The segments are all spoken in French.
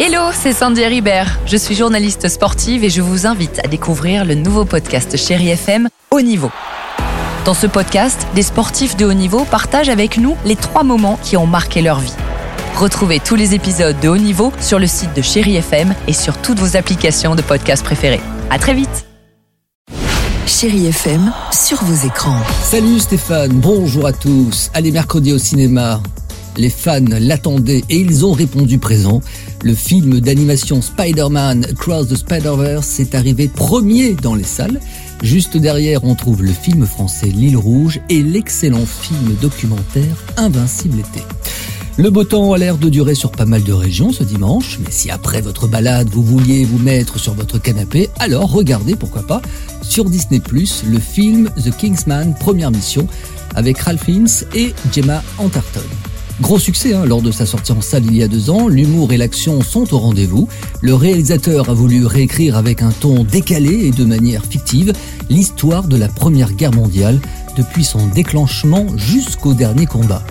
Hello, c'est Sandy Ribert. Je suis journaliste sportive et je vous invite à découvrir le nouveau podcast Chéri FM Haut Niveau. Dans ce podcast, des sportifs de haut niveau partagent avec nous les trois moments qui ont marqué leur vie. Retrouvez tous les épisodes de Haut Niveau sur le site de Chéri FM et sur toutes vos applications de podcast préférées. À très vite. Chéri FM sur vos écrans. Salut Stéphane, bonjour à tous. Allez, mercredi au cinéma. Les fans l'attendaient et ils ont répondu présent. Le film d'animation Spider-Man Across the Spider-Verse est arrivé premier dans les salles. Juste derrière, on trouve le film français L'île rouge et l'excellent film documentaire Invincible été. Le beau temps a l'air de durer sur pas mal de régions ce dimanche, mais si après votre balade vous vouliez vous mettre sur votre canapé, alors regardez pourquoi pas sur Disney le film The Kingsman Première Mission avec Ralph Fiennes et Gemma Antarton. Gros succès hein, lors de sa sortie en salle il y a deux ans, l'humour et l'action sont au rendez-vous. Le réalisateur a voulu réécrire avec un ton décalé et de manière fictive l'histoire de la Première Guerre mondiale depuis son déclenchement jusqu'au dernier combat.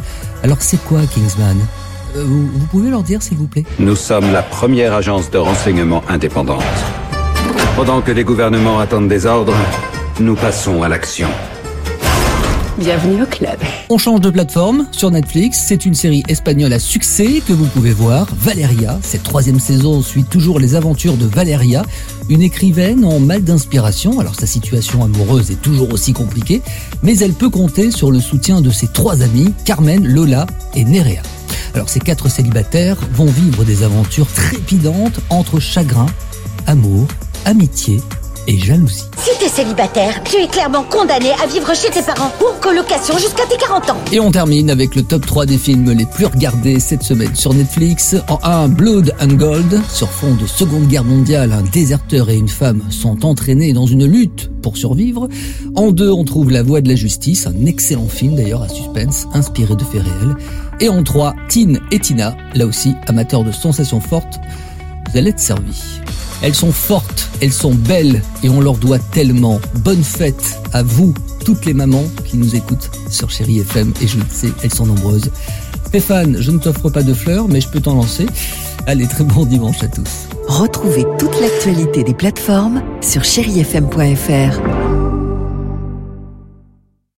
Alors c'est quoi Kingsman? Euh, vous, vous pouvez leur dire s'il vous plaît? Nous sommes la première agence de renseignement indépendante. Pendant que les gouvernements attendent des ordres, nous passons à l'action. Bienvenue au club. On change de plateforme sur Netflix. C'est une série espagnole à succès que vous pouvez voir. Valeria. Cette troisième saison suit toujours les aventures de Valeria, une écrivaine en mal d'inspiration. Alors sa situation amoureuse est toujours aussi compliquée, mais elle peut compter sur le soutien de ses trois amis, Carmen, Lola et Nerea. Alors ces quatre célibataires vont vivre des aventures trépidantes entre chagrin, amour, amitié et jalousie. Si t'es célibataire, tu es clairement condamné à vivre chez tes parents ou en colocation jusqu'à tes 40 ans. Et on termine avec le top 3 des films les plus regardés cette semaine sur Netflix. En 1, Blood and Gold. Sur fond de Seconde Guerre mondiale, un déserteur et une femme sont entraînés dans une lutte pour survivre. En 2, on trouve La Voix de la Justice, un excellent film d'ailleurs à suspense, inspiré de faits réels. Et en 3, Tin et Tina, là aussi amateurs de sensations fortes, vous allez être servis. Elles sont fortes, elles sont belles et on leur doit tellement. Bonne fête à vous, toutes les mamans qui nous écoutent sur Chéri FM et je le sais, elles sont nombreuses. Stéphane, je ne t'offre pas de fleurs, mais je peux t'en lancer. Allez, très bon dimanche à tous. Retrouvez toute l'actualité des plateformes sur chérifm.fr.